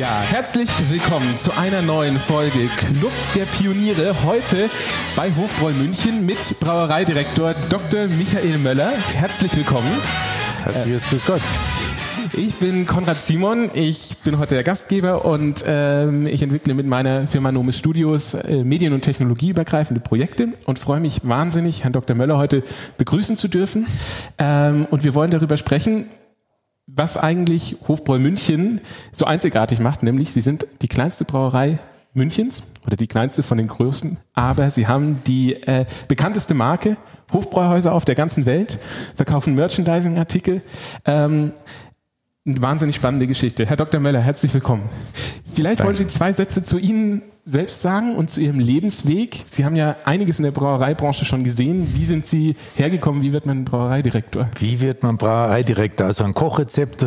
Ja, herzlich willkommen zu einer neuen Folge Club der Pioniere. Heute bei Hofbräu München mit Brauereidirektor Dr. Michael Möller. Herzlich willkommen. Herzliches Grüß Gott. Ich bin Konrad Simon, ich bin heute der Gastgeber und ähm, ich entwickle mit meiner Firma Nomis Studios äh, medien- und technologieübergreifende Projekte und freue mich wahnsinnig, Herrn Dr. Möller heute begrüßen zu dürfen. Ähm, und wir wollen darüber sprechen, was eigentlich Hofbräu München so einzigartig macht, nämlich sie sind die kleinste Brauerei Münchens oder die kleinste von den größten, aber sie haben die äh, bekannteste Marke, Hofbräuhäuser auf der ganzen Welt, verkaufen Merchandising-Artikel. Ähm, eine wahnsinnig spannende Geschichte. Herr Dr. Möller, herzlich willkommen. Vielleicht Danke. wollen Sie zwei Sätze zu Ihnen selbst sagen und zu Ihrem Lebensweg. Sie haben ja einiges in der Brauereibranche schon gesehen. Wie sind Sie hergekommen? Wie wird man Brauereidirektor? Wie wird man Brauereidirektor? Also ein Kochrezept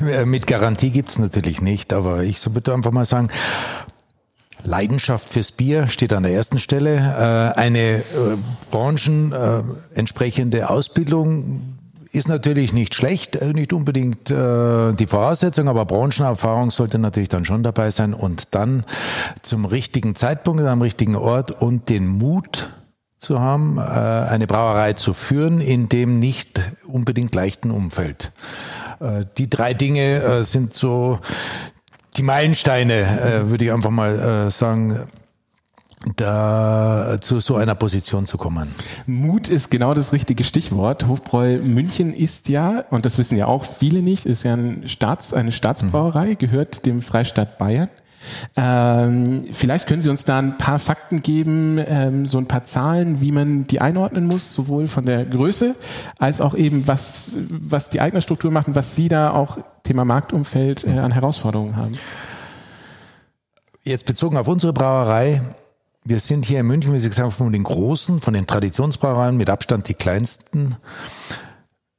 äh, mit Garantie gibt es natürlich nicht, aber ich würde einfach mal sagen, Leidenschaft fürs Bier steht an der ersten Stelle. Äh, eine äh, branchenentsprechende Ausbildung ist natürlich nicht schlecht, äh, nicht unbedingt äh, die Voraussetzung, aber Branchenerfahrung sollte natürlich dann schon dabei sein und dann zum richtigen Zeitpunkt am richtigen Ort und den Mut zu haben, äh, eine Brauerei zu führen in dem nicht unbedingt leichten Umfeld. Äh, die drei Dinge äh, sind so die Meilensteine, äh, würde ich einfach mal sagen, da zu so einer Position zu kommen. Mut ist genau das richtige Stichwort. Hofbräu München ist ja, und das wissen ja auch viele nicht, ist ja ein Staats, eine Staatsbrauerei, gehört dem Freistaat Bayern. Ähm, vielleicht können Sie uns da ein paar Fakten geben, ähm, so ein paar Zahlen, wie man die einordnen muss, sowohl von der Größe als auch eben, was, was die eigene Struktur macht und was Sie da auch Thema Marktumfeld äh, an Herausforderungen haben. Jetzt bezogen auf unsere Brauerei, wir sind hier in München, wie Sie gesagt haben, von den großen, von den Traditionsbrauereien mit Abstand die kleinsten.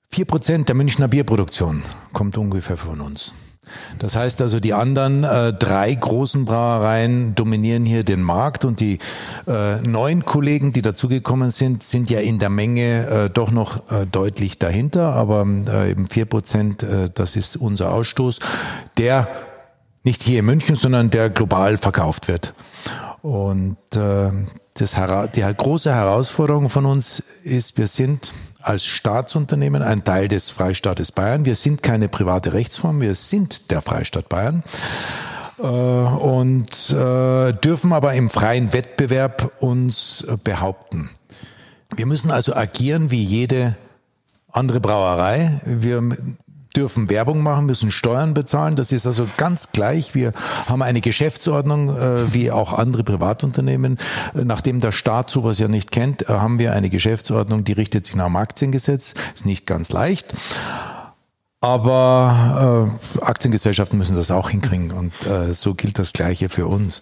Vier Prozent der Münchner Bierproduktion kommt ungefähr von uns. Das heißt also, die anderen äh, drei großen Brauereien dominieren hier den Markt und die äh, neun Kollegen, die dazugekommen sind, sind ja in der Menge äh, doch noch äh, deutlich dahinter. Aber äh, eben vier Prozent, äh, das ist unser Ausstoß, der nicht hier in München, sondern der global verkauft wird. Und äh, das, die große Herausforderung von uns ist, wir sind als Staatsunternehmen ein Teil des Freistaates Bayern. Wir sind keine private Rechtsform, wir sind der Freistaat Bayern äh, und äh, dürfen aber im freien Wettbewerb uns behaupten. Wir müssen also agieren wie jede andere Brauerei. Wir dürfen Werbung machen, müssen Steuern bezahlen. Das ist also ganz gleich. Wir haben eine Geschäftsordnung, äh, wie auch andere Privatunternehmen. Äh, nachdem der Staat sowas ja nicht kennt, äh, haben wir eine Geschäftsordnung, die richtet sich nach dem Aktiengesetz. Ist nicht ganz leicht. Aber äh, Aktiengesellschaften müssen das auch hinkriegen und äh, so gilt das Gleiche für uns.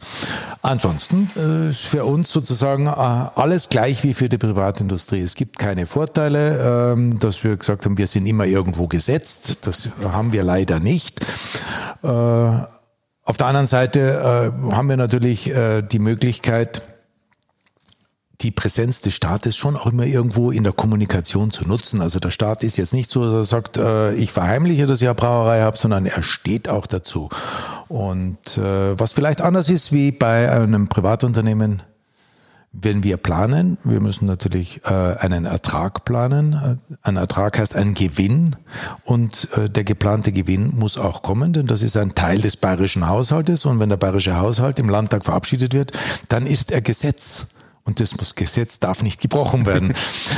Ansonsten äh, ist für uns sozusagen äh, alles gleich wie für die Privatindustrie. Es gibt keine Vorteile, äh, dass wir gesagt haben, wir sind immer irgendwo gesetzt. Das haben wir leider nicht. Äh, auf der anderen Seite äh, haben wir natürlich äh, die Möglichkeit, die Präsenz des Staates schon auch immer irgendwo in der Kommunikation zu nutzen. Also der Staat ist jetzt nicht so, dass er sagt, äh, ich verheimliche, dass ich eine Brauerei habe, sondern er steht auch dazu. Und äh, was vielleicht anders ist wie bei einem Privatunternehmen, wenn wir planen, wir müssen natürlich äh, einen Ertrag planen. Ein Ertrag heißt ein Gewinn und äh, der geplante Gewinn muss auch kommen, denn das ist ein Teil des bayerischen Haushaltes und wenn der bayerische Haushalt im Landtag verabschiedet wird, dann ist er Gesetz. Und das Gesetz darf nicht gebrochen werden.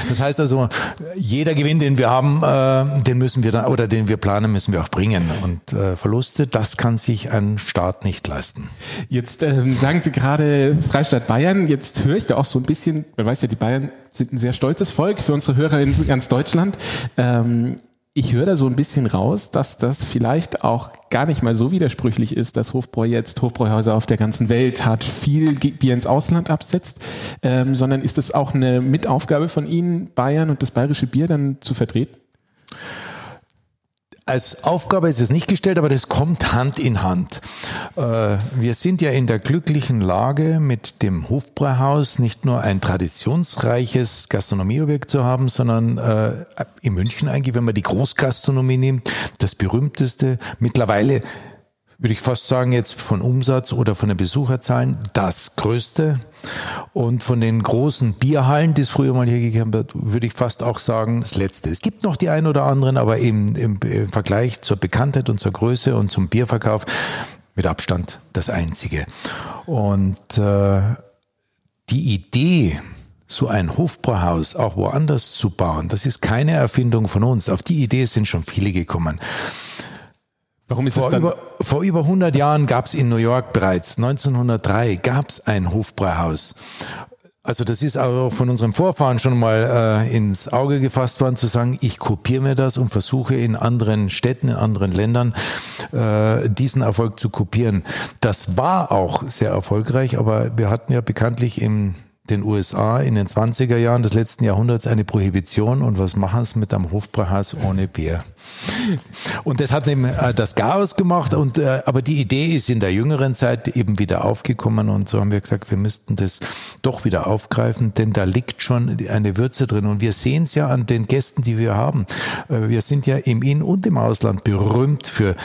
Das heißt also, jeder Gewinn, den wir haben, äh, den müssen wir dann, oder den wir planen, müssen wir auch bringen. Und äh, Verluste, das kann sich ein Staat nicht leisten. Jetzt ähm, sagen Sie gerade Freistaat Bayern. Jetzt höre ich da auch so ein bisschen, man weiß ja, die Bayern sind ein sehr stolzes Volk für unsere Hörer in ganz Deutschland. Ähm, ich höre da so ein bisschen raus, dass das vielleicht auch gar nicht mal so widersprüchlich ist, dass Hofbräu jetzt Hofbräuhäuser auf der ganzen Welt hat, viel Bier ins Ausland absetzt, ähm, sondern ist es auch eine Mitaufgabe von Ihnen, Bayern und das bayerische Bier dann zu vertreten? Als Aufgabe ist es nicht gestellt, aber das kommt Hand in Hand. Äh, wir sind ja in der glücklichen Lage, mit dem Hofbräuhaus nicht nur ein traditionsreiches Gastronomieobjekt zu haben, sondern äh, in München eigentlich, wenn man die Großgastronomie nimmt, das berühmteste, mittlerweile würde ich fast sagen, jetzt von Umsatz oder von den Besucherzahlen das größte. Und von den großen Bierhallen, die es früher mal hier gegeben hat, würde ich fast auch sagen, das letzte. Es gibt noch die ein oder anderen, aber im, im, im Vergleich zur Bekanntheit und zur Größe und zum Bierverkauf mit Abstand das einzige. Und äh, die Idee, so ein Hofbrauhaus auch woanders zu bauen, das ist keine Erfindung von uns. Auf die Idee sind schon viele gekommen. Warum ist vor, es dann? Über, vor über 100 Jahren gab es in New York bereits, 1903 gab es ein Hofbräuhaus. Also das ist auch von unserem Vorfahren schon mal äh, ins Auge gefasst worden, zu sagen, ich kopiere mir das und versuche in anderen Städten, in anderen Ländern äh, diesen Erfolg zu kopieren. Das war auch sehr erfolgreich, aber wir hatten ja bekanntlich im den USA in den 20er Jahren des letzten Jahrhunderts eine Prohibition und was machen sie mit einem Hofbräuhaus ohne Bier? Und das hat eben äh, das Chaos gemacht und äh, aber die Idee ist in der jüngeren Zeit eben wieder aufgekommen und so haben wir gesagt, wir müssten das doch wieder aufgreifen, denn da liegt schon eine Würze drin und wir sehen es ja an den Gästen, die wir haben. Äh, wir sind ja im In- und im Ausland berühmt für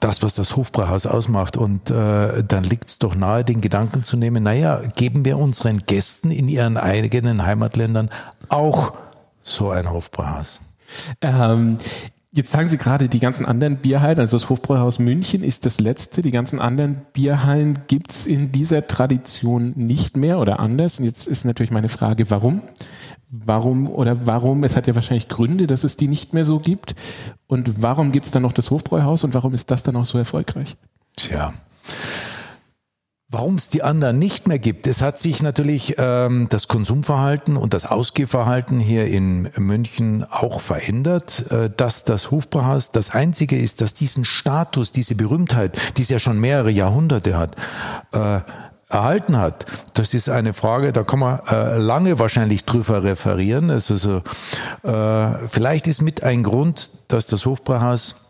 das, was das Hofbrauhaus ausmacht. Und äh, dann liegt es doch nahe, den Gedanken zu nehmen, naja, geben wir unseren Gästen in ihren eigenen Heimatländern auch so ein Hofbrauhaus. Ähm, Jetzt sagen Sie gerade, die ganzen anderen Bierhallen, also das Hofbräuhaus München ist das letzte. Die ganzen anderen Bierhallen gibt's in dieser Tradition nicht mehr oder anders. Und jetzt ist natürlich meine Frage, warum? Warum oder warum? Es hat ja wahrscheinlich Gründe, dass es die nicht mehr so gibt. Und warum gibt's dann noch das Hofbräuhaus und warum ist das dann auch so erfolgreich? Tja. Warum es die anderen nicht mehr gibt, es hat sich natürlich ähm, das Konsumverhalten und das Ausgehverhalten hier in München auch verändert, äh, dass das Hofbrauhaus das einzige ist, das diesen Status, diese Berühmtheit, die es ja schon mehrere Jahrhunderte hat, äh, erhalten hat. Das ist eine Frage, da kann man äh, lange wahrscheinlich drüber referieren. Also so, äh, vielleicht ist mit ein Grund, dass das Hofbrauhaus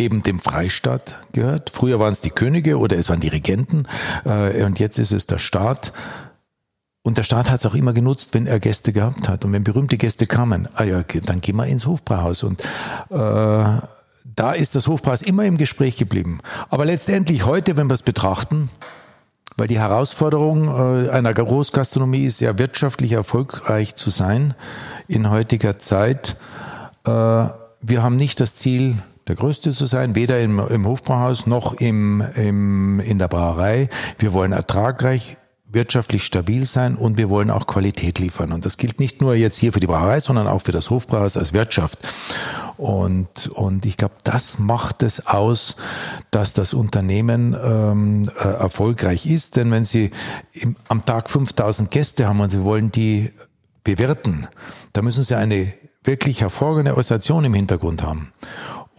eben dem Freistaat gehört. Früher waren es die Könige oder es waren die Regenten äh, und jetzt ist es der Staat. Und der Staat hat es auch immer genutzt, wenn er Gäste gehabt hat. Und wenn berühmte Gäste kamen, ah ja, dann gehen wir ins Hofbrauhaus. Und äh, da ist das Hofbrauhaus immer im Gespräch geblieben. Aber letztendlich heute, wenn wir es betrachten, weil die Herausforderung äh, einer Großgastronomie ist ja wirtschaftlich erfolgreich zu sein in heutiger Zeit. Äh, wir haben nicht das Ziel, der Größte zu sein, weder im, im Hofbrauhaus noch im, im, in der Brauerei. Wir wollen ertragreich wirtschaftlich stabil sein und wir wollen auch Qualität liefern. Und das gilt nicht nur jetzt hier für die Brauerei, sondern auch für das Hofbrauhaus als Wirtschaft. Und, und ich glaube, das macht es aus, dass das Unternehmen ähm, äh, erfolgreich ist. Denn wenn Sie im, am Tag 5000 Gäste haben und Sie wollen die bewirten, da müssen Sie eine wirklich hervorragende Organisation im Hintergrund haben.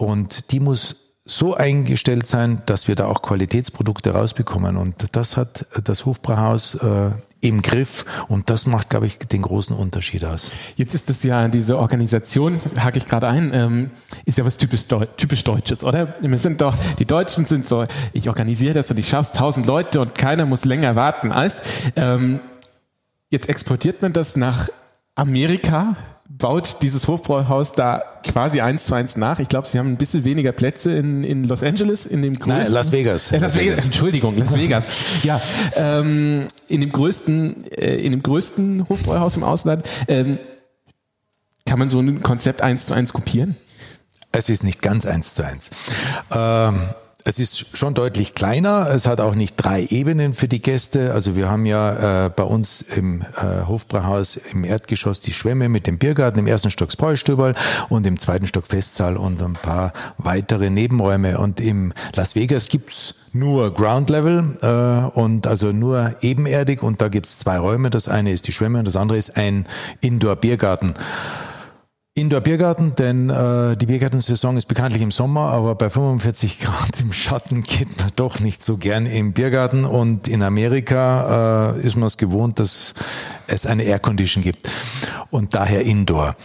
Und die muss so eingestellt sein, dass wir da auch Qualitätsprodukte rausbekommen. Und das hat das Hofbrauhaus äh, im Griff und das macht, glaube ich, den großen Unterschied aus. Jetzt ist das ja diese Organisation, hake ich gerade ein, ähm, ist ja was typisch, Deu typisch Deutsches, oder? Wir sind doch, die Deutschen sind so, ich organisiere das und ich schaff's tausend Leute und keiner muss länger warten als. Ähm, jetzt exportiert man das nach Amerika, baut dieses Hofbräuhaus da quasi eins zu eins nach. Ich glaube, sie haben ein bisschen weniger Plätze in, in Los Angeles, in dem größten. Nein, Las Vegas. Äh, Las Vegas. Entschuldigung, Las Vegas. ja, ähm, in dem größten, äh, in dem größten Hofbräuhaus im Ausland. Ähm, kann man so ein Konzept eins zu eins kopieren? Es ist nicht ganz eins zu eins. Ähm, es ist schon deutlich kleiner. Es hat auch nicht drei Ebenen für die Gäste. Also wir haben ja äh, bei uns im äh, Hofbrauhaus im Erdgeschoss die Schwemme mit dem Biergarten, im ersten Stock Bräustüberl und im zweiten Stock Festsaal und ein paar weitere Nebenräume. Und im Las Vegas gibt's nur Ground Level äh, und also nur ebenerdig und da gibt's zwei Räume. Das eine ist die Schwemme und das andere ist ein Indoor-Biergarten. Indoor-Biergarten, denn äh, die Biergartensaison ist bekanntlich im Sommer, aber bei 45 Grad im Schatten geht man doch nicht so gern im Biergarten und in Amerika äh, ist man es gewohnt, dass es eine Aircondition gibt und daher Indoor.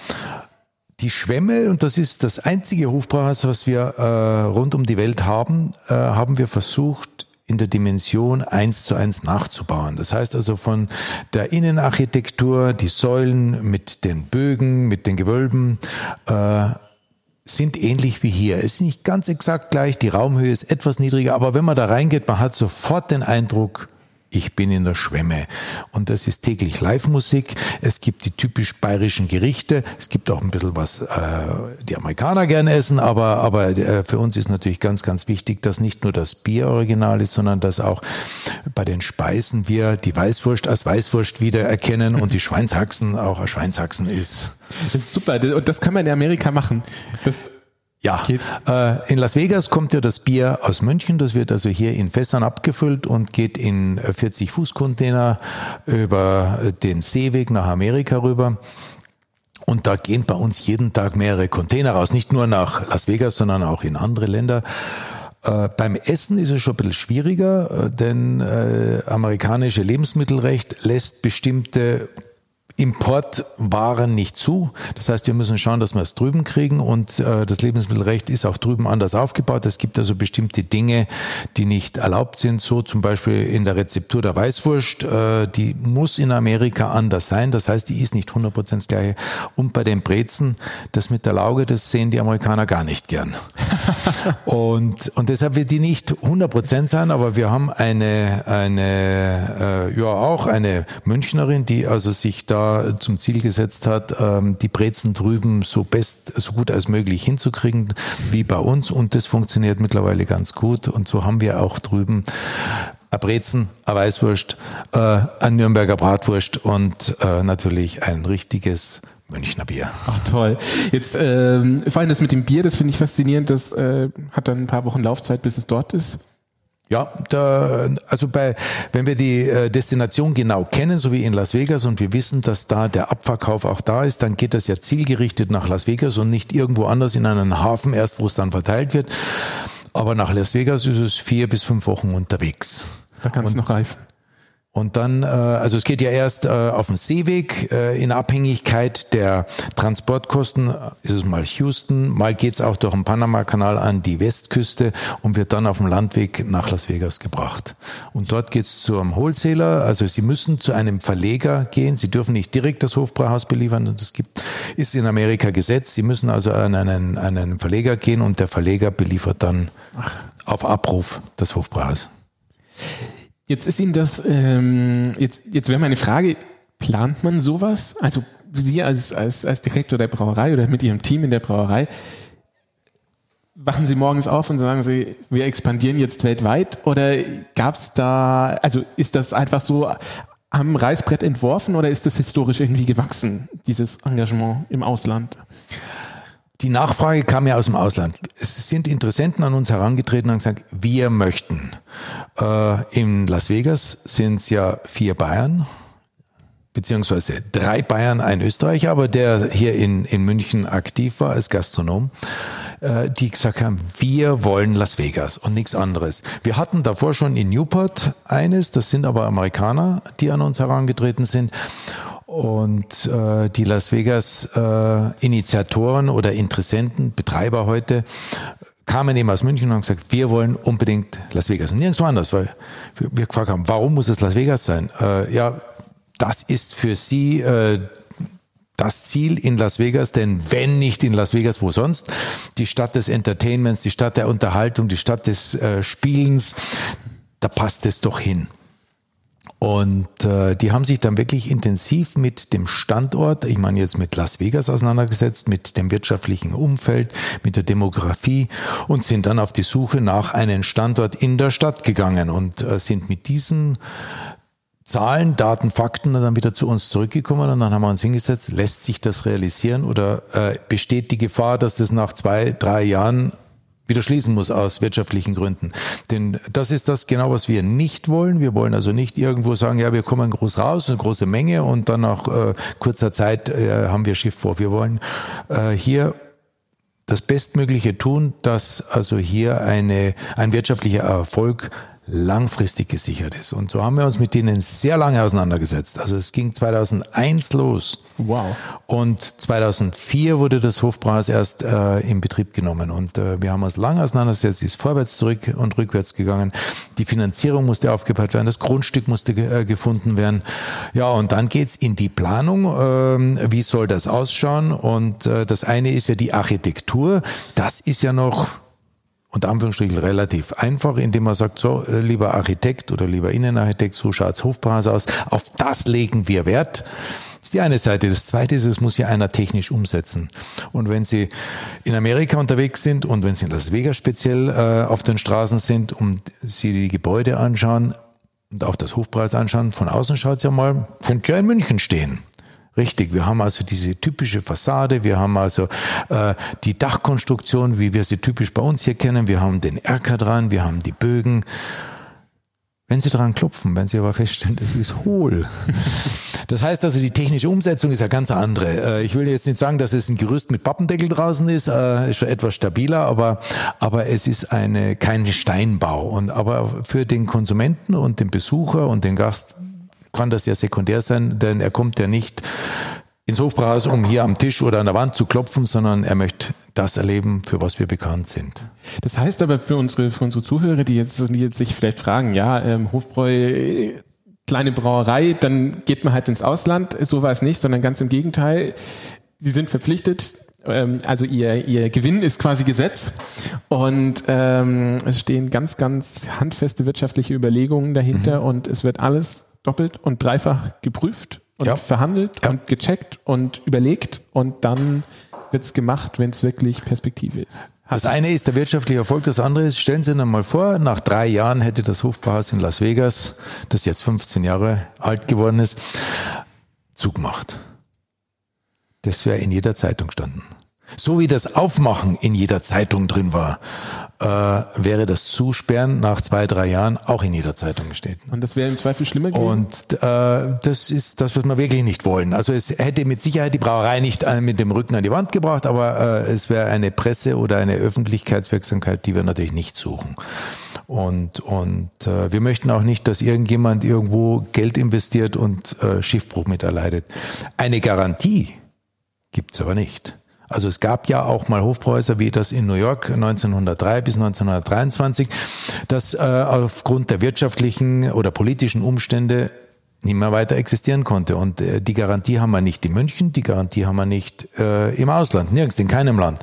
Die Schwämme, und das ist das einzige Hofbrauhaus, was wir äh, rund um die Welt haben, äh, haben wir versucht, in der Dimension eins zu eins nachzubauen. Das heißt also von der Innenarchitektur, die Säulen mit den Bögen, mit den Gewölben, äh, sind ähnlich wie hier. Es ist nicht ganz exakt gleich, die Raumhöhe ist etwas niedriger, aber wenn man da reingeht, man hat sofort den Eindruck, ich bin in der Schwemme. Und das ist täglich Live-Musik. Es gibt die typisch bayerischen Gerichte. Es gibt auch ein bisschen was, äh, die Amerikaner gern essen. Aber, aber äh, für uns ist natürlich ganz, ganz wichtig, dass nicht nur das Bier original ist, sondern dass auch bei den Speisen wir die Weißwurst als Weißwurst wiedererkennen und die Schweinshaxen auch als Schweinshaxen ist. Das ist super. Und das kann man in Amerika machen. Das ja, äh, in Las Vegas kommt ja das Bier aus München. Das wird also hier in Fässern abgefüllt und geht in 40 Fuß Container über den Seeweg nach Amerika rüber. Und da gehen bei uns jeden Tag mehrere Container raus. Nicht nur nach Las Vegas, sondern auch in andere Länder. Äh, beim Essen ist es schon ein bisschen schwieriger, äh, denn äh, amerikanische Lebensmittelrecht lässt bestimmte Importwaren nicht zu. Das heißt, wir müssen schauen, dass wir es drüben kriegen und äh, das Lebensmittelrecht ist auch drüben anders aufgebaut. Es gibt also bestimmte Dinge, die nicht erlaubt sind. So zum Beispiel in der Rezeptur der Weißwurst, äh, die muss in Amerika anders sein. Das heißt, die ist nicht 100% das gleiche. Und bei den Brezen, das mit der Lauge, das sehen die Amerikaner gar nicht gern. und, und deshalb wird die nicht 100% sein, aber wir haben eine, eine äh, ja auch eine Münchnerin, die also sich da zum Ziel gesetzt hat, ähm, die Brezen drüben so best, so gut als möglich hinzukriegen, wie bei uns. Und das funktioniert mittlerweile ganz gut. Und so haben wir auch drüben ein Brezen, ein Weißwurst, äh, ein Nürnberger Bratwurst und äh, natürlich ein richtiges Münchner Bier. Ach toll. Jetzt ähm, vor allem das mit dem Bier, das finde ich faszinierend. Das äh, hat dann ein paar Wochen Laufzeit, bis es dort ist. Ja, da, also bei, wenn wir die äh, Destination genau kennen, so wie in Las Vegas, und wir wissen, dass da der Abverkauf auch da ist, dann geht das ja zielgerichtet nach Las Vegas und nicht irgendwo anders in einen Hafen, erst wo es dann verteilt wird. Aber nach Las Vegas ist es vier bis fünf Wochen unterwegs. Da kann es noch reifen. Und dann, äh, also es geht ja erst äh, auf dem Seeweg äh, in Abhängigkeit der Transportkosten, ist es mal Houston, mal geht's auch durch den Panama-Kanal an die Westküste und wird dann auf dem Landweg nach Las Vegas gebracht. Und dort geht's zu einem Wholesaler, also Sie müssen zu einem Verleger gehen, Sie dürfen nicht direkt das Hofbrauhaus beliefern, das gibt, ist in Amerika Gesetz, Sie müssen also an einen, an einen Verleger gehen und der Verleger beliefert dann Ach. auf Abruf das Hofbrauhaus. Jetzt ist Ihnen das, ähm, jetzt, jetzt wäre meine Frage, plant man sowas? Also Sie als, als, als Direktor der Brauerei oder mit Ihrem Team in der Brauerei, wachen Sie morgens auf und sagen Sie, wir expandieren jetzt weltweit? Oder gab es da, also ist das einfach so am Reißbrett entworfen oder ist das historisch irgendwie gewachsen, dieses Engagement im Ausland? Die Nachfrage kam ja aus dem Ausland. Es sind Interessenten an uns herangetreten und gesagt, wir möchten. Äh, in Las Vegas sind es ja vier Bayern, beziehungsweise drei Bayern, ein Österreicher, aber der hier in, in München aktiv war als Gastronom, äh, die gesagt haben, wir wollen Las Vegas und nichts anderes. Wir hatten davor schon in Newport eines, das sind aber Amerikaner, die an uns herangetreten sind. Und äh, die Las Vegas äh, Initiatoren oder Interessenten, Betreiber heute, kamen eben aus München und haben gesagt, wir wollen unbedingt Las Vegas. Und nirgendwo anders, weil wir gefragt haben, warum muss es Las Vegas sein? Äh, ja, das ist für sie äh, das Ziel in Las Vegas, denn wenn nicht in Las Vegas, wo sonst? Die Stadt des Entertainments, die Stadt der Unterhaltung, die Stadt des äh, Spielens, da passt es doch hin. Und äh, die haben sich dann wirklich intensiv mit dem Standort, ich meine jetzt mit Las Vegas auseinandergesetzt, mit dem wirtschaftlichen Umfeld, mit der Demografie und sind dann auf die Suche nach einem Standort in der Stadt gegangen und äh, sind mit diesen Zahlen, Daten, Fakten dann wieder zu uns zurückgekommen und dann haben wir uns hingesetzt, lässt sich das realisieren oder äh, besteht die Gefahr, dass das nach zwei, drei Jahren wieder schließen muss aus wirtschaftlichen Gründen. Denn das ist das genau, was wir nicht wollen. Wir wollen also nicht irgendwo sagen, ja, wir kommen groß raus, eine große Menge und dann nach äh, kurzer Zeit äh, haben wir Schiff vor. Wir wollen äh, hier das Bestmögliche tun, dass also hier eine, ein wirtschaftlicher Erfolg langfristig gesichert ist. Und so haben wir uns mit denen sehr lange auseinandergesetzt. Also es ging 2001 los. Wow. Und 2004 wurde das Hofbräuhaus erst äh, in Betrieb genommen. Und äh, wir haben uns lange auseinandergesetzt, ist vorwärts, zurück und rückwärts gegangen. Die Finanzierung musste aufgebaut werden, das Grundstück musste äh, gefunden werden. Ja, und dann geht's in die Planung. Äh, wie soll das ausschauen? Und äh, das eine ist ja die Architektur. Das ist ja noch unter Anführungsstrichen relativ einfach, indem man sagt, so, äh, lieber Architekt oder lieber Innenarchitekt, so schaut's Hofpreis aus, auf das legen wir Wert. Das ist die eine Seite. Das zweite ist, es muss ja einer technisch umsetzen. Und wenn Sie in Amerika unterwegs sind und wenn Sie in Las Vegas speziell äh, auf den Straßen sind und Sie die Gebäude anschauen und auch das Hofpreis anschauen, von außen schaut's ja mal, könnte ja in München stehen. Richtig, wir haben also diese typische Fassade, wir haben also äh, die Dachkonstruktion, wie wir sie typisch bei uns hier kennen, wir haben den Erker dran, wir haben die Bögen. Wenn Sie dran klopfen, wenn Sie aber feststellen, das ist hohl. Das heißt also, die technische Umsetzung ist ja ganz andere. Äh, ich will jetzt nicht sagen, dass es ein Gerüst mit Pappendeckel draußen ist, äh, ist schon etwas stabiler, aber, aber es ist eine, kein Steinbau. Und aber für den Konsumenten und den Besucher und den Gast kann das ja sekundär sein, denn er kommt ja nicht ins Hofbräuhaus, um hier am Tisch oder an der Wand zu klopfen, sondern er möchte das erleben, für was wir bekannt sind. Das heißt aber für unsere, für unsere Zuhörer, die jetzt, die jetzt sich vielleicht fragen, ja, ähm, Hofbräu, kleine Brauerei, dann geht man halt ins Ausland. So war es nicht, sondern ganz im Gegenteil. Sie sind verpflichtet, ähm, also ihr, ihr Gewinn ist quasi Gesetz und ähm, es stehen ganz, ganz handfeste wirtschaftliche Überlegungen dahinter mhm. und es wird alles doppelt und dreifach geprüft und ja. verhandelt ja. und gecheckt und überlegt und dann wird es gemacht, wenn es wirklich Perspektive ist. Das eine ist der wirtschaftliche Erfolg, das andere ist, stellen Sie sich mal vor, nach drei Jahren hätte das Hofbauhaus in Las Vegas, das jetzt 15 Jahre alt geworden ist, zugemacht. Das wäre in jeder Zeitung standen. So wie das Aufmachen in jeder Zeitung drin war, äh, wäre das Zusperren nach zwei, drei Jahren auch in jeder Zeitung gestanden. Und das wäre im Zweifel schlimmer gewesen? Und äh, das ist das, was wir wirklich nicht wollen. Also es hätte mit Sicherheit die Brauerei nicht äh, mit dem Rücken an die Wand gebracht, aber äh, es wäre eine Presse oder eine Öffentlichkeitswirksamkeit, die wir natürlich nicht suchen. Und, und äh, wir möchten auch nicht, dass irgendjemand irgendwo Geld investiert und äh, Schiffbruch mit erleidet. Eine Garantie gibt's aber nicht. Also es gab ja auch mal Hofbräuser wie das in New York 1903 bis 1923, das äh, aufgrund der wirtschaftlichen oder politischen Umstände nicht mehr weiter existieren konnte. Und äh, die Garantie haben wir nicht in München, die Garantie haben wir nicht äh, im Ausland, nirgends, in keinem Land.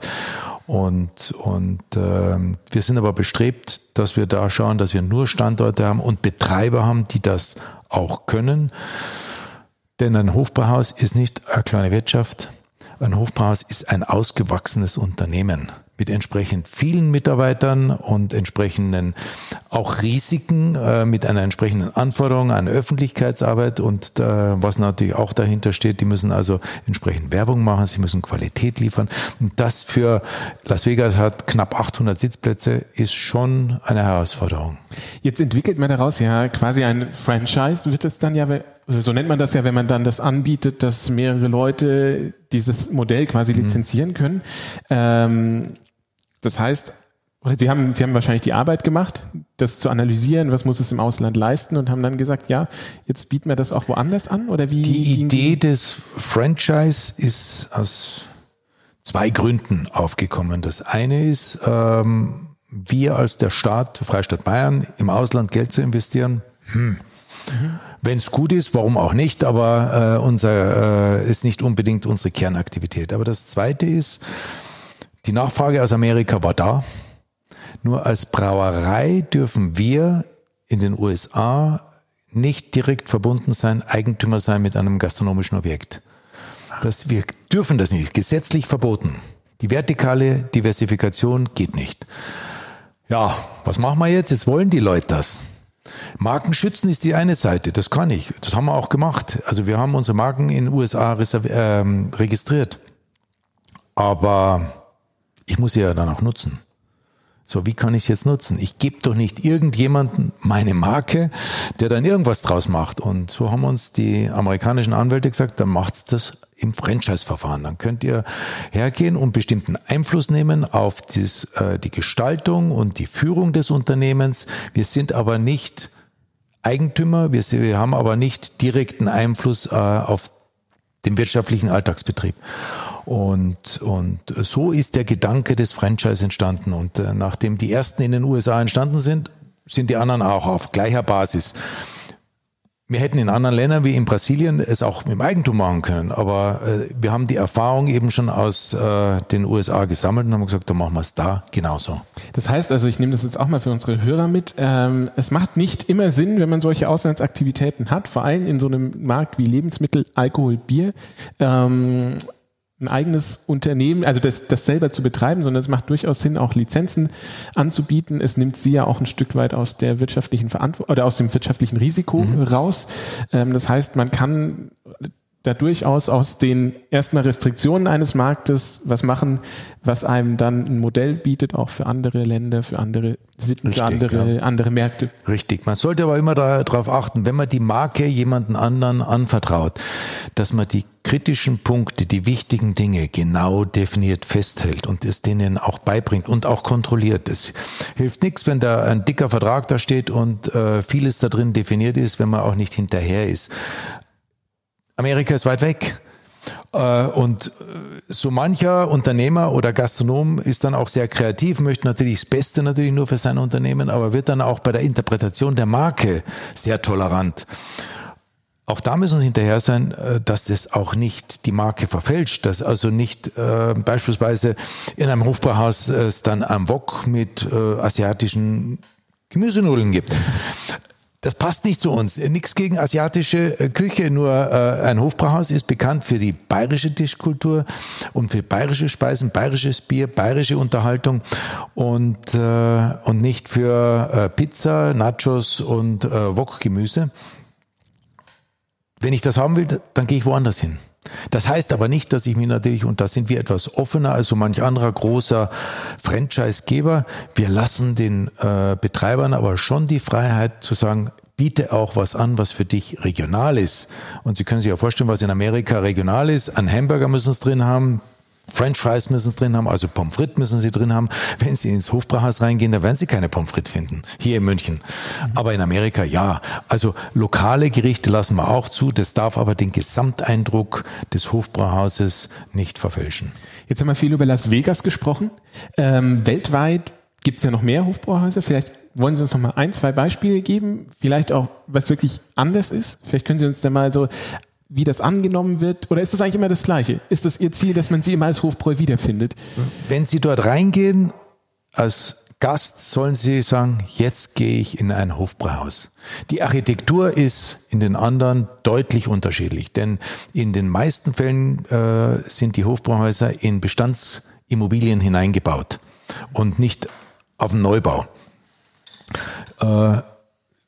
Und, und äh, wir sind aber bestrebt, dass wir da schauen, dass wir nur Standorte haben und Betreiber haben, die das auch können. Denn ein Hofbauhaus ist nicht eine kleine Wirtschaft, ein Hofbräuhaus ist ein ausgewachsenes Unternehmen mit entsprechend vielen Mitarbeitern und entsprechenden auch Risiken, äh, mit einer entsprechenden Anforderung an Öffentlichkeitsarbeit und äh, was natürlich auch dahinter steht, die müssen also entsprechend Werbung machen, sie müssen Qualität liefern. Und das für Las Vegas hat knapp 800 Sitzplätze, ist schon eine Herausforderung. Jetzt entwickelt man daraus ja quasi ein Franchise, wird es dann ja so nennt man das ja, wenn man dann das anbietet, dass mehrere Leute dieses Modell quasi mhm. lizenzieren können. Ähm, das heißt, Sie haben, Sie haben wahrscheinlich die Arbeit gemacht, das zu analysieren, was muss es im Ausland leisten und haben dann gesagt, ja, jetzt bieten wir das auch woanders an oder wie? Die Idee des Franchise ist aus zwei Gründen aufgekommen. Das eine ist, ähm, wir als der Staat, Freistaat Bayern, im Ausland Geld zu investieren. Hm. Mhm. Wenn es gut ist, warum auch nicht, aber äh, unser äh, ist nicht unbedingt unsere Kernaktivität. Aber das Zweite ist, die Nachfrage aus Amerika war da. Nur als Brauerei dürfen wir in den USA nicht direkt verbunden sein, Eigentümer sein mit einem gastronomischen Objekt. Das, wir dürfen das nicht, gesetzlich verboten. Die vertikale Diversifikation geht nicht. Ja, was machen wir jetzt? Jetzt wollen die Leute das. Marken schützen ist die eine Seite, das kann ich. Das haben wir auch gemacht. Also wir haben unsere Marken in den USA ähm, registriert. Aber ich muss sie ja dann auch nutzen. So, wie kann ich es jetzt nutzen? Ich gebe doch nicht irgendjemanden meine Marke, der dann irgendwas draus macht. Und so haben uns die amerikanischen Anwälte gesagt, dann macht's das im Franchise-Verfahren. Dann könnt ihr hergehen und bestimmten Einfluss nehmen auf dies, äh, die Gestaltung und die Führung des Unternehmens. Wir sind aber nicht Eigentümer, wir, wir haben aber nicht direkten Einfluss äh, auf den wirtschaftlichen Alltagsbetrieb. Und, und so ist der Gedanke des Franchise entstanden. Und äh, nachdem die ersten in den USA entstanden sind, sind die anderen auch auf gleicher Basis. Wir hätten in anderen Ländern wie in Brasilien es auch dem Eigentum machen können, aber äh, wir haben die Erfahrung eben schon aus äh, den USA gesammelt und haben gesagt, dann machen wir es da genauso. Das heißt also, ich nehme das jetzt auch mal für unsere Hörer mit, ähm, es macht nicht immer Sinn, wenn man solche Auslandsaktivitäten hat, vor allem in so einem Markt wie Lebensmittel, Alkohol, Bier. Ähm, ein eigenes Unternehmen, also das, das selber zu betreiben, sondern es macht durchaus Sinn, auch Lizenzen anzubieten. Es nimmt sie ja auch ein Stück weit aus der wirtschaftlichen Verantwortung oder aus dem wirtschaftlichen Risiko mhm. raus. Ähm, das heißt, man kann da durchaus aus den erstmal Restriktionen eines Marktes was machen, was einem dann ein Modell bietet, auch für andere Länder, für andere Sitten, Richtig, für andere, ja. andere Märkte. Richtig. Man sollte aber immer darauf achten, wenn man die Marke jemanden anderen anvertraut, dass man die kritischen Punkte, die wichtigen Dinge genau definiert festhält und es denen auch beibringt und auch kontrolliert. Es hilft nichts, wenn da ein dicker Vertrag da steht und äh, vieles da drin definiert ist, wenn man auch nicht hinterher ist. Amerika ist weit weg. Äh, und so mancher Unternehmer oder Gastronom ist dann auch sehr kreativ, möchte natürlich das Beste natürlich nur für sein Unternehmen, aber wird dann auch bei der Interpretation der Marke sehr tolerant. Auch da müssen wir hinterher sein, äh, dass das auch nicht die Marke verfälscht, dass also nicht äh, beispielsweise in einem Hofbrauhaus es dann ein Wok mit äh, asiatischen Gemüsenudeln gibt das passt nicht zu uns. Nichts gegen asiatische äh, Küche, nur äh, ein Hofbrauhaus ist bekannt für die bayerische Tischkultur und für bayerische Speisen, bayerisches Bier, bayerische Unterhaltung und, äh, und nicht für äh, Pizza, Nachos und äh, Wokgemüse. Wenn ich das haben will, dann gehe ich woanders hin. Das heißt aber nicht, dass ich mir natürlich, und da sind wir etwas offener als so manch anderer großer Franchise-Geber, wir lassen den äh, Betreibern aber schon die Freiheit zu sagen, biete auch was an, was für dich regional ist. Und Sie können sich ja vorstellen, was in Amerika regional ist. Ein Hamburger müssen es drin haben, French Fries müssen sie drin haben, also Pommes frites müssen sie drin haben. Wenn sie ins Hofbrauhaus reingehen, da werden sie keine Pommes frites finden. Hier in München. Aber in Amerika ja. Also lokale Gerichte lassen wir auch zu. Das darf aber den Gesamteindruck des Hofbrauhauses nicht verfälschen. Jetzt haben wir viel über Las Vegas gesprochen. Ähm, weltweit gibt es ja noch mehr Hofbrauhäuser. Vielleicht wollen Sie uns noch mal ein, zwei Beispiele geben? Vielleicht auch, was wirklich anders ist? Vielleicht können Sie uns da mal so wie das angenommen wird? Oder ist das eigentlich immer das Gleiche? Ist das Ihr Ziel, dass man Sie immer als Hofbräu wiederfindet? Wenn Sie dort reingehen, als Gast sollen Sie sagen, jetzt gehe ich in ein Hofbräuhaus. Die Architektur ist in den anderen deutlich unterschiedlich, denn in den meisten Fällen äh, sind die Hofbräuhäuser in Bestandsimmobilien hineingebaut und nicht auf dem Neubau. Äh,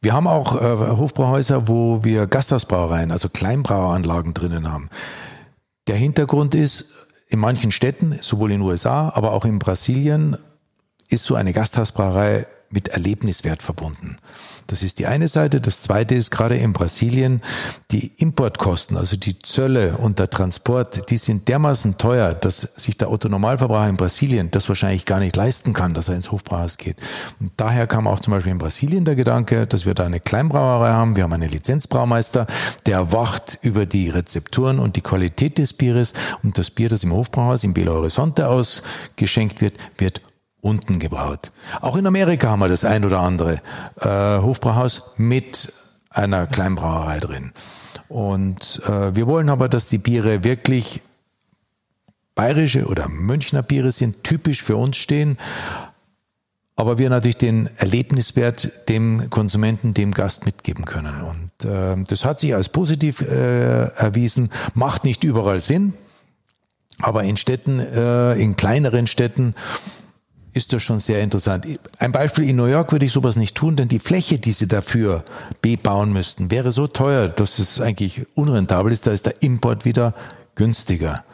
wir haben auch äh, Hofbrauhäuser, wo wir Gasthausbrauereien, also Kleinbraueranlagen drinnen haben. Der Hintergrund ist, in manchen Städten, sowohl in den USA, aber auch in Brasilien, ist so eine Gasthausbrauerei mit Erlebniswert verbunden. Das ist die eine Seite. Das zweite ist gerade in Brasilien die Importkosten, also die Zölle und der Transport, die sind dermaßen teuer, dass sich der Autonormalverbraucher in Brasilien das wahrscheinlich gar nicht leisten kann, dass er ins Hofbrauhaus geht. Und daher kam auch zum Beispiel in Brasilien der Gedanke, dass wir da eine Kleinbrauerei haben. Wir haben einen Lizenzbraumeister, der wacht über die Rezepturen und die Qualität des Bieres und das Bier, das im Hofbrauhaus in Belo Horizonte ausgeschenkt wird, wird unten gebraut. Auch in Amerika haben wir das ein oder andere äh, Hofbrauhaus mit einer Kleinbrauerei drin. Und äh, wir wollen aber, dass die Biere wirklich bayerische oder Münchner Biere sind, typisch für uns stehen. Aber wir natürlich den Erlebniswert dem Konsumenten, dem Gast mitgeben können. Und äh, das hat sich als positiv äh, erwiesen, macht nicht überall Sinn. Aber in Städten, äh, in kleineren Städten, ist das schon sehr interessant. Ein Beispiel in New York würde ich sowas nicht tun, denn die Fläche, die sie dafür bebauen müssten, wäre so teuer, dass es eigentlich unrentabel ist. Da ist der Import wieder günstiger.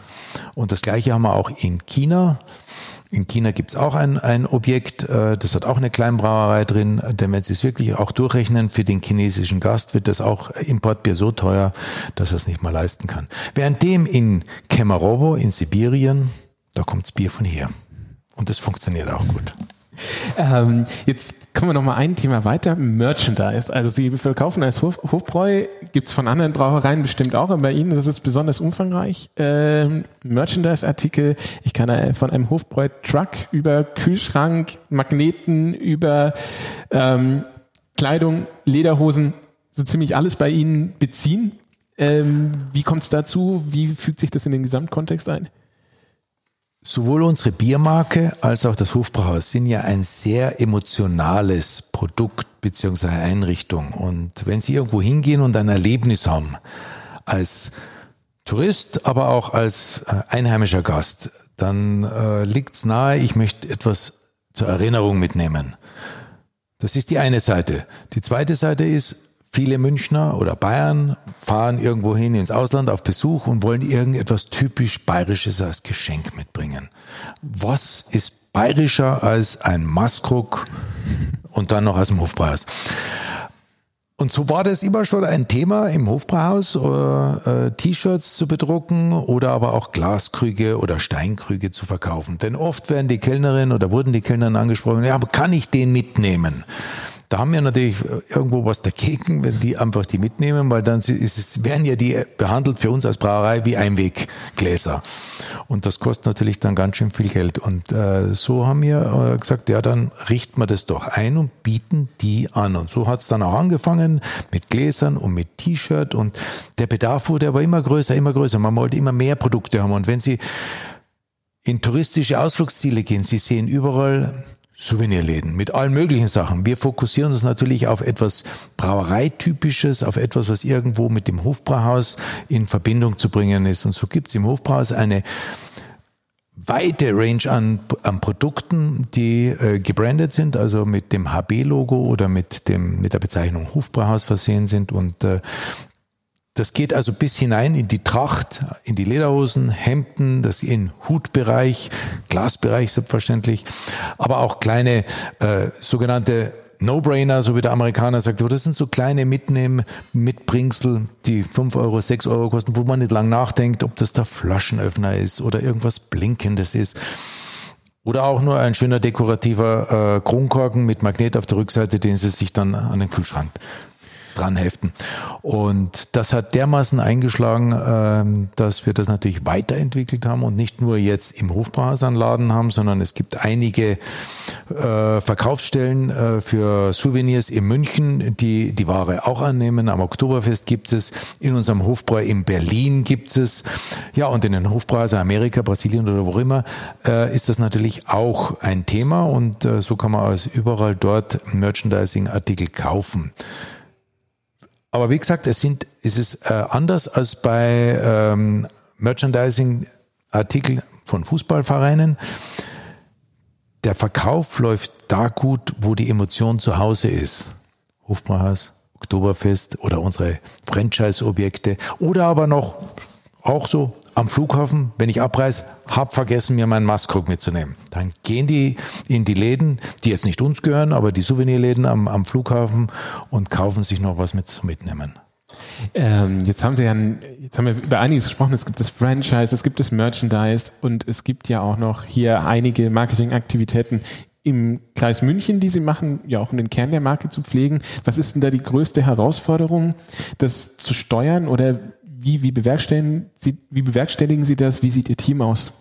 Und das Gleiche haben wir auch in China. In China gibt's auch ein, ein Objekt, äh, das hat auch eine Kleinbrauerei drin, denn wenn Sie es wirklich auch durchrechnen, für den chinesischen Gast wird das auch Importbier so teuer, dass er es nicht mal leisten kann. Währenddem in Kemerovo in Sibirien, da kommt's Bier von hier. Und das funktioniert auch gut. Ähm, jetzt kommen wir noch mal ein Thema weiter. Merchandise. Also Sie verkaufen als Hof, Hofbräu, gibt es von anderen Brauereien bestimmt auch, aber bei Ihnen ist es besonders umfangreich. Ähm, Merchandise-Artikel, ich kann von einem Hofbräu-Truck über Kühlschrank, Magneten, über ähm, Kleidung, Lederhosen, so ziemlich alles bei Ihnen beziehen. Ähm, wie kommt es dazu? Wie fügt sich das in den Gesamtkontext ein? Sowohl unsere Biermarke als auch das Hofbrauhaus sind ja ein sehr emotionales Produkt bzw. Einrichtung. Und wenn Sie irgendwo hingehen und ein Erlebnis haben, als Tourist, aber auch als äh, einheimischer Gast, dann äh, liegt es nahe, ich möchte etwas zur Erinnerung mitnehmen. Das ist die eine Seite. Die zweite Seite ist, Viele Münchner oder Bayern fahren irgendwo hin ins Ausland auf Besuch und wollen irgendetwas typisch Bayerisches als Geschenk mitbringen. Was ist bayerischer als ein Maskrug und dann noch aus dem Hofbräuhaus? Und so war das immer schon ein Thema im Hofbrauhaus, äh, äh, T-Shirts zu bedrucken oder aber auch Glaskrüge oder Steinkrüge zu verkaufen. Denn oft werden die Kellnerinnen oder wurden die Kellnerinnen angesprochen, ja, aber kann ich den mitnehmen? Da haben wir natürlich irgendwo was dagegen, wenn die einfach die mitnehmen, weil dann ist es, werden ja die behandelt für uns als Brauerei wie Einweggläser. Und das kostet natürlich dann ganz schön viel Geld. Und äh, so haben wir äh, gesagt, ja, dann richten wir das doch ein und bieten die an. Und so hat es dann auch angefangen mit Gläsern und mit T-Shirt. Und der Bedarf wurde aber immer größer, immer größer. Man wollte immer mehr Produkte haben. Und wenn Sie in touristische Ausflugsziele gehen, Sie sehen überall Souvenirläden mit allen möglichen Sachen. Wir fokussieren uns natürlich auf etwas Brauereitypisches, auf etwas, was irgendwo mit dem Hofbrauhaus in Verbindung zu bringen ist. Und so gibt es im Hofbrauhaus eine weite Range an, an Produkten, die äh, gebrandet sind, also mit dem HB-Logo oder mit dem mit der Bezeichnung Hofbrauhaus versehen sind und äh, das geht also bis hinein in die Tracht, in die Lederhosen, Hemden, das in Hutbereich, Glasbereich selbstverständlich, aber auch kleine äh, sogenannte No-Brainer, so wie der Amerikaner sagt, das sind so kleine Mitnehmen, Mitbringsel, die fünf Euro, sechs Euro kosten, wo man nicht lang nachdenkt, ob das der Flaschenöffner ist oder irgendwas Blinkendes ist. Oder auch nur ein schöner dekorativer äh, Kronkorken mit Magnet auf der Rückseite, den Sie sich dann an den Kühlschrank dran heften. Und das hat dermaßen eingeschlagen, ähm, dass wir das natürlich weiterentwickelt haben und nicht nur jetzt im Hofbrauhausanladen haben, sondern es gibt einige äh, Verkaufsstellen äh, für Souvenirs in München, die die Ware auch annehmen. Am Oktoberfest gibt es, in unserem Hofbräu in Berlin gibt es, ja, und in den Hofbräuhäusern Amerika, Brasilien oder wo immer, äh, ist das natürlich auch ein Thema und so kann man aus überall dort Merchandising-Artikel kaufen. Aber wie gesagt, es sind, es ist äh, anders als bei ähm, Merchandising-Artikeln von Fußballvereinen. Der Verkauf läuft da gut, wo die Emotion zu Hause ist. Hofbrauhaus, Oktoberfest oder unsere Franchise-Objekte oder aber noch auch so am Flughafen, wenn ich abreise, hab vergessen, mir meinen Maskrug mitzunehmen. Dann gehen die in die Läden, die jetzt nicht uns gehören, aber die Souvenirläden am, am Flughafen und kaufen sich noch was mit zu mitnehmen. Ähm, jetzt haben Sie ja, jetzt haben wir über einiges gesprochen. Es gibt das Franchise, es gibt das Merchandise und es gibt ja auch noch hier einige Marketingaktivitäten im Kreis München, die Sie machen, ja auch um den Kern der Marke zu pflegen. Was ist denn da die größte Herausforderung, das zu steuern oder wie, wie, bewerkstelligen Sie, wie bewerkstelligen Sie das? Wie sieht Ihr Team aus?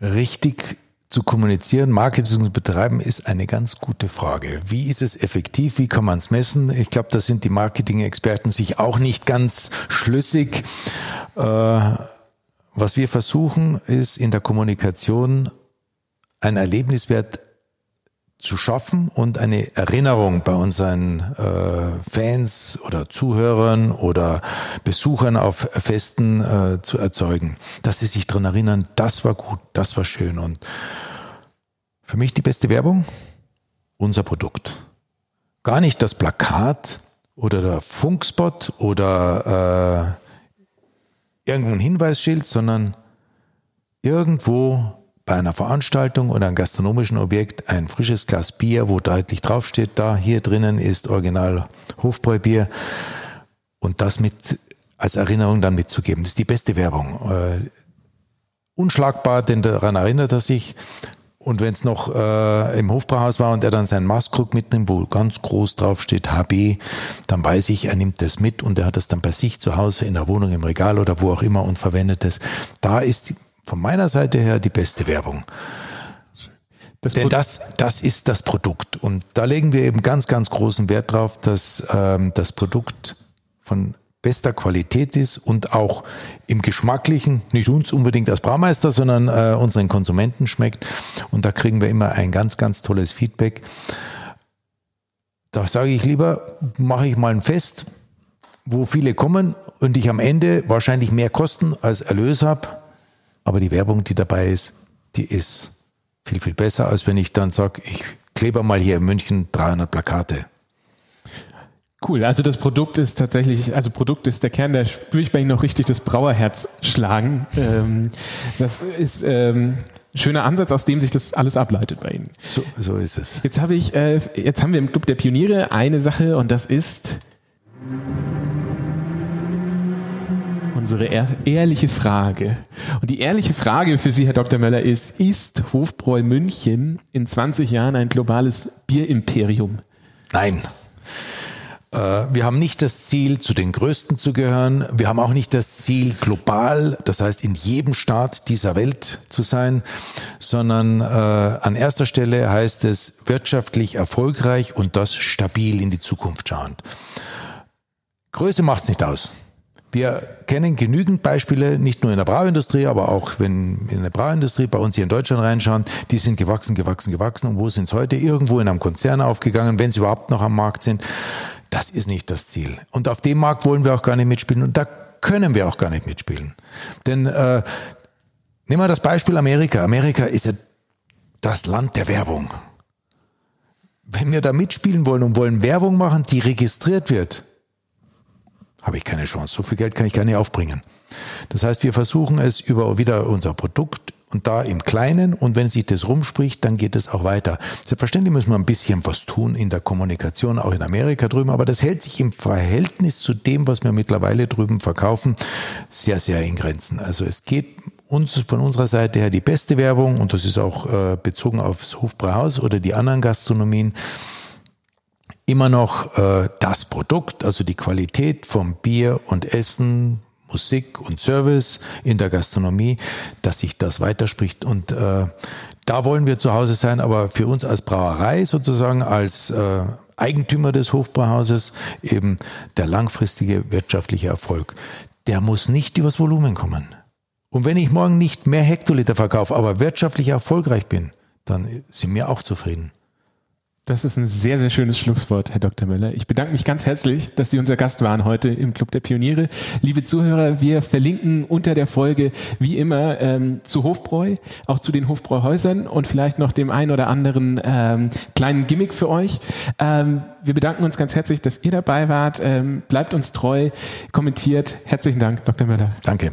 Richtig zu kommunizieren, Marketing zu betreiben, ist eine ganz gute Frage. Wie ist es effektiv? Wie kann man es messen? Ich glaube, da sind die Marketing-Experten sich auch nicht ganz schlüssig. Äh, was wir versuchen, ist in der Kommunikation ein Erlebniswert zu schaffen und eine Erinnerung bei unseren äh, Fans oder Zuhörern oder Besuchern auf Festen äh, zu erzeugen, dass sie sich dran erinnern, das war gut, das war schön. Und für mich die beste Werbung, unser Produkt. Gar nicht das Plakat oder der Funkspot oder äh, irgendein Hinweisschild, sondern irgendwo bei einer Veranstaltung oder einem gastronomischen Objekt ein frisches Glas Bier, wo deutlich draufsteht, da hier drinnen ist Original Hofbräubier und das mit als Erinnerung dann mitzugeben. Das ist die beste Werbung. Äh, unschlagbar, denn daran erinnert er sich. Und wenn es noch äh, im Hofbrauhaus war und er dann seinen Maßkrug mitnimmt, wo ganz groß drauf steht HB, dann weiß ich, er nimmt das mit und er hat das dann bei sich zu Hause in der Wohnung, im Regal oder wo auch immer und verwendet es. Da ist von meiner Seite her die beste Werbung. Das Denn das, das ist das Produkt. Und da legen wir eben ganz, ganz großen Wert drauf, dass ähm, das Produkt von bester Qualität ist und auch im Geschmacklichen, nicht uns unbedingt als Braumeister, sondern äh, unseren Konsumenten schmeckt. Und da kriegen wir immer ein ganz, ganz tolles Feedback. Da sage ich lieber, mache ich mal ein Fest, wo viele kommen und ich am Ende wahrscheinlich mehr Kosten als Erlös habe. Aber die Werbung, die dabei ist, die ist viel, viel besser, als wenn ich dann sage, ich klebe mal hier in München 300 Plakate. Cool, also das Produkt ist tatsächlich, also Produkt ist der Kern, da spüre ich bei Ihnen noch richtig das Brauerherz schlagen. Ähm, das ist ähm, ein schöner Ansatz, aus dem sich das alles ableitet bei Ihnen. So, so ist es. Jetzt habe ich, äh, jetzt haben wir im Club der Pioniere eine Sache und das ist unsere ehrliche Frage. Und die ehrliche Frage für Sie, Herr Dr. Möller, ist, ist Hofbräu München in 20 Jahren ein globales Bierimperium? Nein. Äh, wir haben nicht das Ziel, zu den Größten zu gehören. Wir haben auch nicht das Ziel, global, das heißt in jedem Staat dieser Welt zu sein, sondern äh, an erster Stelle heißt es wirtschaftlich erfolgreich und das stabil in die Zukunft schauend. Größe macht es nicht aus. Wir kennen genügend Beispiele, nicht nur in der Brauindustrie, aber auch wenn in der Brauindustrie bei uns hier in Deutschland reinschauen, die sind gewachsen, gewachsen, gewachsen. Und wo sind sie heute? Irgendwo in einem Konzern aufgegangen, wenn sie überhaupt noch am Markt sind. Das ist nicht das Ziel. Und auf dem Markt wollen wir auch gar nicht mitspielen. Und da können wir auch gar nicht mitspielen. Denn äh, nehmen wir das Beispiel Amerika. Amerika ist ja das Land der Werbung. Wenn wir da mitspielen wollen und wollen Werbung machen, die registriert wird, habe ich keine Chance. So viel Geld kann ich gar nicht aufbringen. Das heißt, wir versuchen es über wieder unser Produkt und da im Kleinen und wenn sich das rumspricht, dann geht es auch weiter. Selbstverständlich müssen wir ein bisschen was tun in der Kommunikation, auch in Amerika drüben, aber das hält sich im Verhältnis zu dem, was wir mittlerweile drüben verkaufen, sehr, sehr in Grenzen. Also es geht uns von unserer Seite her die beste Werbung und das ist auch äh, bezogen aufs Hofbrauhaus oder die anderen Gastronomien immer noch äh, das Produkt, also die Qualität vom Bier und Essen, Musik und Service in der Gastronomie, dass sich das weiterspricht. Und äh, da wollen wir zu Hause sein, aber für uns als Brauerei sozusagen, als äh, Eigentümer des Hofbrauhauses eben der langfristige wirtschaftliche Erfolg. Der muss nicht übers Volumen kommen. Und wenn ich morgen nicht mehr Hektoliter verkaufe, aber wirtschaftlich erfolgreich bin, dann sind wir auch zufrieden. Das ist ein sehr, sehr schönes Schlusswort, Herr Dr. Möller. Ich bedanke mich ganz herzlich, dass Sie unser Gast waren heute im Club der Pioniere. Liebe Zuhörer, wir verlinken unter der Folge wie immer ähm, zu Hofbräu, auch zu den Hofbräuhäusern und vielleicht noch dem einen oder anderen ähm, kleinen Gimmick für euch. Ähm, wir bedanken uns ganz herzlich, dass ihr dabei wart. Ähm, bleibt uns treu, kommentiert. Herzlichen Dank, Dr. Möller. Danke.